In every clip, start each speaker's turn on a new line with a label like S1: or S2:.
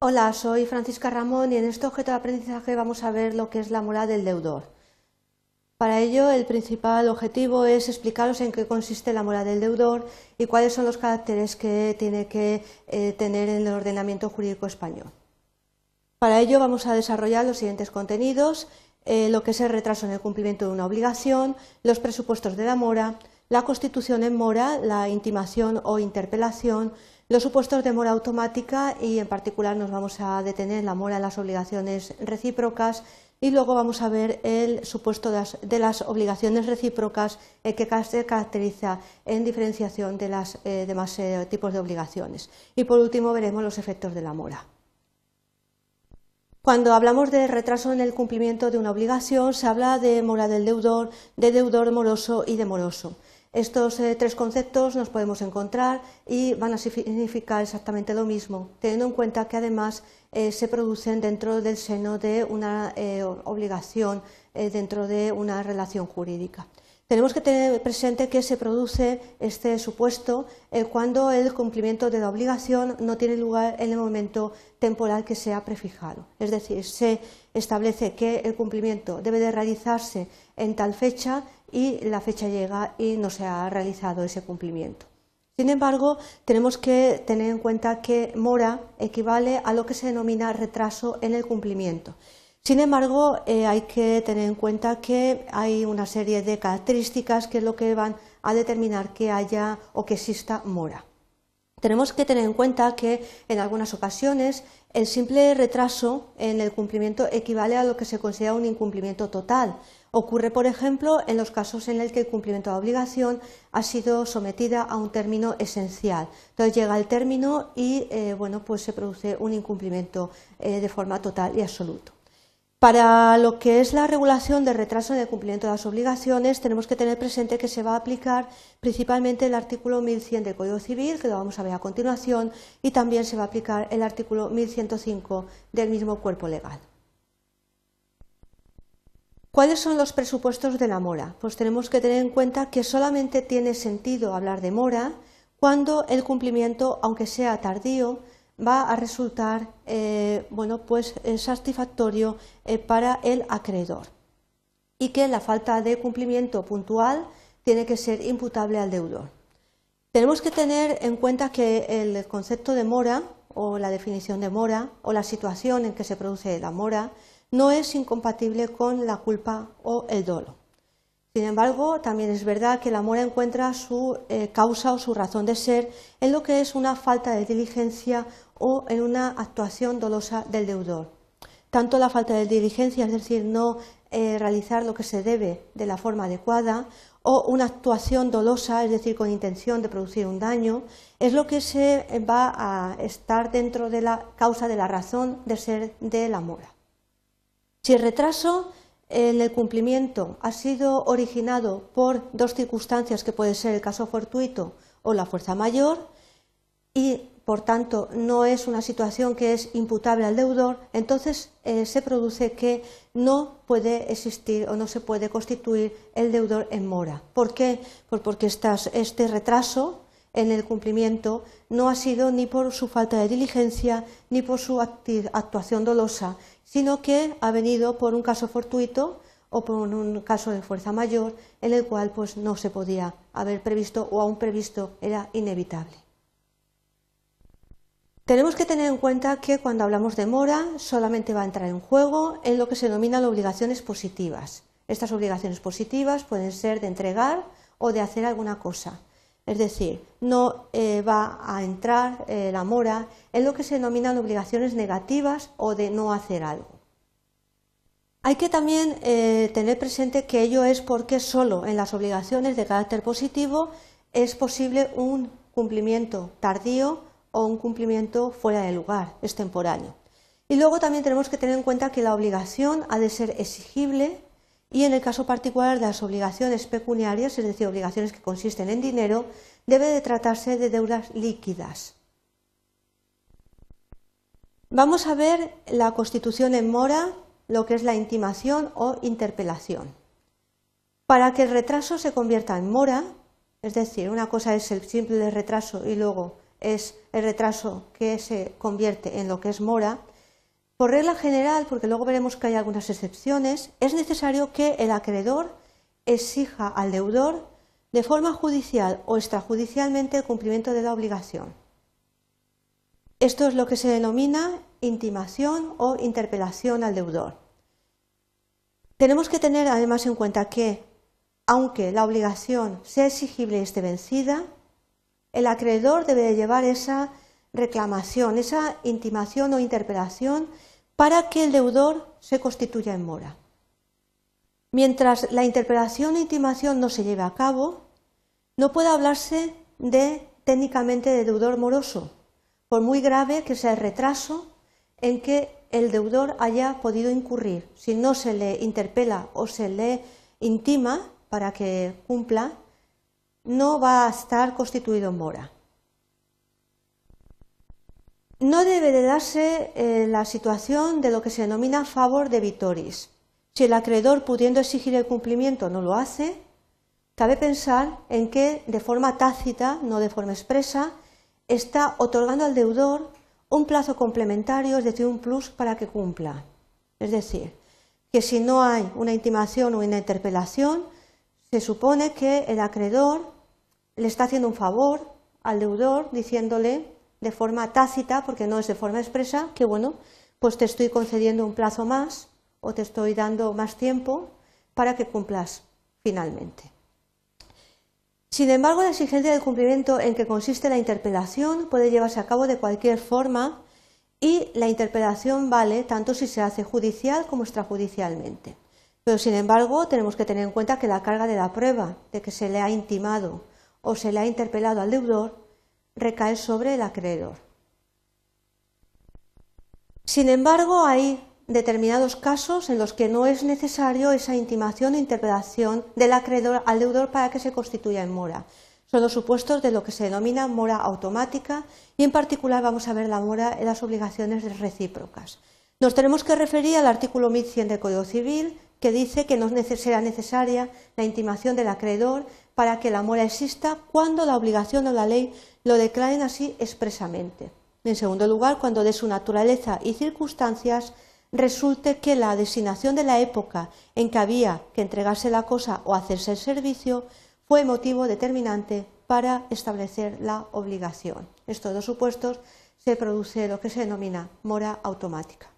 S1: Hola, soy Francisca Ramón y en este objeto de aprendizaje vamos a ver lo que es la mora del deudor. Para ello, el principal objetivo es explicaros en qué consiste la mora del deudor y cuáles son los caracteres que tiene que eh, tener en el ordenamiento jurídico español. Para ello vamos a desarrollar los siguientes contenidos, eh, lo que es el retraso en el cumplimiento de una obligación, los presupuestos de la mora, la constitución en mora, la intimación o interpelación, los supuestos de mora automática y en particular nos vamos a detener en la mora de las obligaciones recíprocas y luego vamos a ver el supuesto de las, obligaciones recíprocas eh, que se caracteriza en diferenciación de los eh, demás tipos de obligaciones. Y por último veremos los efectos de la mora. Cuando hablamos de retraso en el cumplimiento de una obligación, se habla de mora del deudor, de deudor moroso y de moroso. Estos eh, tres conceptos nos podemos encontrar y van a significar exactamente lo mismo, teniendo en cuenta que además eh, se producen dentro del seno de una eh, obligación, dentro de una relación jurídica. Tenemos que tener presente que se produce este supuesto cuando el cumplimiento de la obligación no tiene lugar en el momento temporal que sea prefijado. Es decir, se establece que el cumplimiento debe de realizarse en tal fecha y la fecha llega y no se ha realizado ese cumplimiento. Sin embargo, tenemos que tener en cuenta que mora equivale a lo que se denomina retraso en el cumplimiento. Sin embargo, eh, hay que tener en cuenta que hay una serie de características que es lo que van a determinar que haya o que exista mora. Tenemos que tener en cuenta que en algunas ocasiones el simple retraso en el cumplimiento equivale a lo que se considera un incumplimiento total. Ocurre, por ejemplo, en los casos en los que el cumplimiento de la obligación ha sido sometida a un término esencial. Entonces llega el término y eh, bueno, pues se produce un incumplimiento eh, de forma total y absoluta. Para lo que es la regulación del retraso en el cumplimiento de las obligaciones, tenemos que tener presente que se va a aplicar principalmente el artículo 1100 del Código Civil, que lo vamos a ver a continuación, y también se va a aplicar el artículo 1105 del mismo cuerpo legal. ¿Cuáles son los presupuestos de la mora? Pues tenemos que tener en cuenta que solamente tiene sentido hablar de mora cuando el cumplimiento, aunque sea tardío, va a resultar eh, bueno, pues, eh, satisfactorio eh, para el acreedor y que la falta de cumplimiento puntual tiene que ser imputable al deudor. Tenemos que tener en cuenta que el concepto de mora o la definición de mora o la situación en que se produce la mora no es incompatible con la culpa o el dolo. Sin embargo, también es verdad que la mora encuentra su causa o su razón de ser en lo que es una falta de diligencia o en una actuación dolosa del deudor. Tanto la falta de diligencia, es decir, no eh, realizar lo que se debe de la forma adecuada, o una actuación dolosa, es decir, con intención de producir un daño, es lo que se va a estar dentro de la causa de la razón de ser de la mora. Si el retraso en el cumplimiento ha sido originado por dos circunstancias que puede ser el caso fortuito o la fuerza mayor y por tanto no es una situación que es imputable al deudor, entonces eh, se produce que no puede existir o no se puede constituir el deudor en mora. ¿Por qué? Pues porque este retraso en el cumplimiento no ha sido ni por su falta de diligencia ni por su actuación dolosa, sino que ha venido por un caso fortuito o por un caso de fuerza mayor en el cual pues, no se podía haber previsto o aún previsto era inevitable. Tenemos que tener en cuenta que cuando hablamos de mora solamente va a entrar en juego en lo que se denominan obligaciones positivas. Estas obligaciones positivas pueden ser de entregar o de hacer alguna cosa. Es decir, no eh, va a entrar eh, la mora en lo que se denominan obligaciones negativas o de no hacer algo. Hay que también eh, tener presente que ello es porque solo en las obligaciones de carácter positivo es posible un cumplimiento tardío o un cumplimiento fuera de lugar, extemporáneo. Y luego también tenemos que tener en cuenta que la obligación ha de ser exigible y en el caso particular de las obligaciones pecuniarias, es decir, obligaciones que consisten en dinero, debe de tratarse de deudas líquidas. Vamos a ver la constitución en mora, lo que es la intimación o interpelación. Para que el retraso se convierta en mora, es decir, una cosa es el simple retraso y luego es el retraso que se convierte en lo que es mora, por regla general, porque luego veremos que hay algunas excepciones, es necesario que el acreedor exija al deudor de forma judicial o extrajudicialmente el cumplimiento de la obligación. Esto es lo que se denomina intimación o interpelación al deudor. Tenemos que tener además en cuenta que, aunque la obligación sea exigible y esté vencida, el acreedor debe llevar esa reclamación, esa intimación o interpelación para que el deudor se constituya en mora. Mientras la interpelación e intimación no se lleve a cabo, no puede hablarse de técnicamente de deudor moroso, por muy grave que sea el retraso en que el deudor haya podido incurrir. Si no se le interpela o se le intima para que cumpla, no va a estar constituido en mora. No debe de darse eh, la situación de lo que se denomina favor de vitoris. Si el acreedor, pudiendo exigir el cumplimiento, no lo hace, cabe pensar en que, de forma tácita, no de forma expresa, está otorgando al deudor un plazo complementario, es decir, un plus para que cumpla. Es decir, que si no hay una intimación o una interpelación, se supone que el acreedor le está haciendo un favor al deudor diciéndole de forma tácita, porque no es de forma expresa, que bueno, pues te estoy concediendo un plazo más o te estoy dando más tiempo para que cumplas finalmente. Sin embargo, la exigencia del cumplimiento en que consiste la interpelación puede llevarse a cabo de cualquier forma y la interpelación vale tanto si se hace judicial como extrajudicialmente. Pero, sin embargo, tenemos que tener en cuenta que la carga de la prueba de que se le ha intimado o se le ha interpelado al deudor recae sobre el acreedor. Sin embargo, hay determinados casos en los que no es necesario esa intimación e interpelación del acreedor al deudor para que se constituya en mora. Son los supuestos de lo que se denomina mora automática y en particular vamos a ver la mora en las obligaciones recíprocas. Nos tenemos que referir al artículo 1100 del Código Civil que dice que no será necesaria la intimación del acreedor para que la mora exista cuando la obligación o la ley lo declaren así expresamente. En segundo lugar, cuando de su naturaleza y circunstancias resulte que la designación de la época en que había que entregarse la cosa o hacerse el servicio fue motivo determinante para establecer la obligación. Estos dos supuestos se produce lo que se denomina mora automática.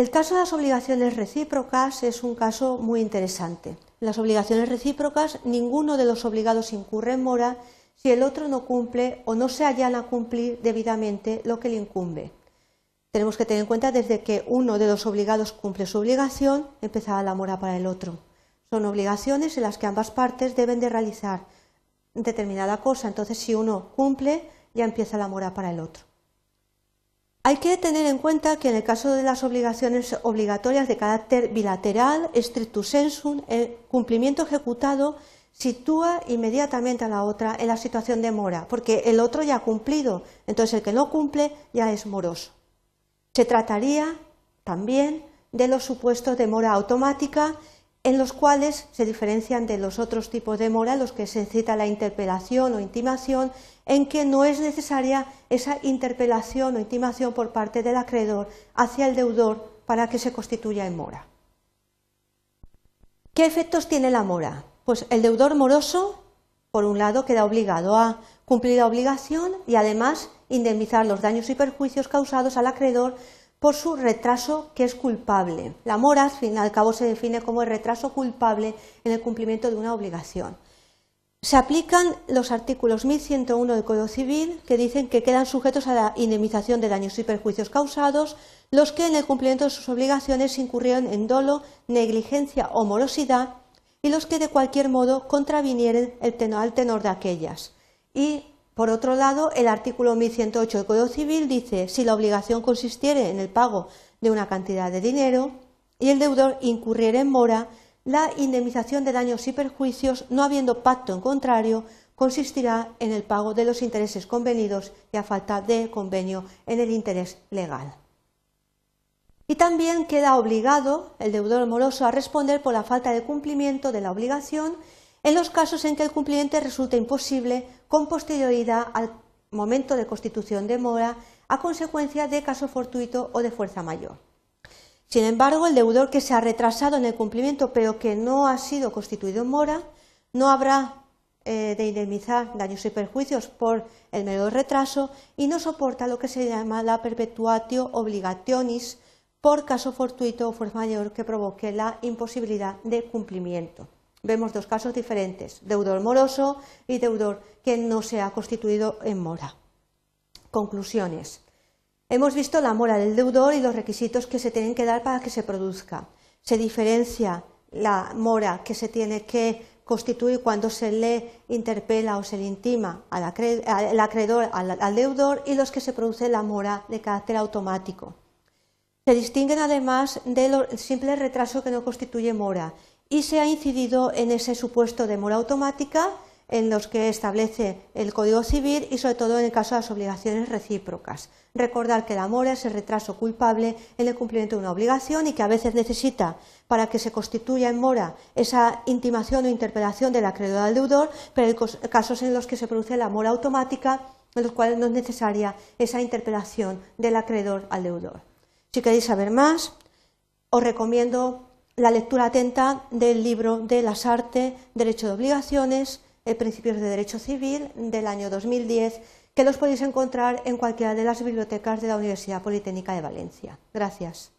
S1: El caso de las obligaciones recíprocas es un caso muy interesante. En las obligaciones recíprocas, ninguno de los obligados incurre en mora si el otro no cumple o no se allana a cumplir debidamente lo que le incumbe. Tenemos que tener en cuenta desde que uno de los obligados cumple su obligación, empezará la mora para el otro. Son obligaciones en las que ambas partes deben de realizar determinada cosa. Entonces, si uno cumple, ya empieza la mora para el otro. Hay que tener en cuenta que en el caso de las obligaciones obligatorias de carácter bilateral, strictus sensu, el cumplimiento ejecutado sitúa inmediatamente a la otra en la situación de mora, porque el otro ya ha cumplido, entonces el que no cumple ya es moroso. Se trataría también de los supuestos de mora automática en los cuales se diferencian de los otros tipos de mora, los que se cita la interpelación o intimación, en que no es necesaria esa interpelación o intimación por parte del acreedor hacia el deudor para que se constituya en mora. ¿Qué efectos tiene la mora? Pues el deudor moroso, por un lado, queda obligado a cumplir la obligación y además indemnizar los daños y perjuicios causados al acreedor por su retraso que es culpable. La mora, al fin y al cabo, se define como el retraso culpable en el cumplimiento de una obligación. Se aplican los artículos 1101 del Código Civil que dicen que quedan sujetos a la indemnización de daños y perjuicios causados los que en el cumplimiento de sus obligaciones incurrieron en dolo, negligencia o morosidad y los que de cualquier modo contravinieren el tenor, al tenor de aquellas. Y por otro lado, el artículo 1108 del Código Civil dice si la obligación consistiere en el pago de una cantidad de dinero y el deudor incurriera en mora, la indemnización de daños y perjuicios, no habiendo pacto en contrario, consistirá en el pago de los intereses convenidos y a falta de convenio en el interés legal. Y también queda obligado el deudor moroso a responder por la falta de cumplimiento de la obligación en los casos en que el cumplimiento resulta imposible con posterioridad al momento de constitución de mora a consecuencia de caso fortuito o de fuerza mayor. Sin embargo, el deudor que se ha retrasado en el cumplimiento pero que no ha sido constituido en mora no habrá eh, de indemnizar daños y perjuicios por el mero retraso y no soporta lo que se llama la perpetuatio obligationis por caso fortuito o fuerza mayor que provoque la imposibilidad de cumplimiento. Vemos dos casos diferentes, deudor moroso y deudor que no se ha constituido en mora. Conclusiones. Hemos visto la mora del deudor y los requisitos que se tienen que dar para que se produzca. Se diferencia la mora que se tiene que constituir cuando se le interpela o se le intima al acreedor, al deudor, y los que se produce la mora de carácter automático. Se distinguen además del simple retraso que no constituye mora y se ha incidido en ese supuesto de mora automática en los que establece el Código Civil y sobre todo en el caso de las obligaciones recíprocas. Recordar que la mora es el retraso culpable en el cumplimiento de una obligación y que a veces necesita para que se constituya en mora esa intimación o interpelación del acreedor al deudor, pero hay casos en los que se produce la mora automática en los cuales no es necesaria esa interpelación del acreedor al deudor. Si queréis saber más, os recomiendo la lectura atenta del libro de Las Artes, Derecho de Obligaciones, Principios de Derecho Civil del año 2010, que los podéis encontrar en cualquiera de las bibliotecas de la Universidad Politécnica de Valencia. Gracias.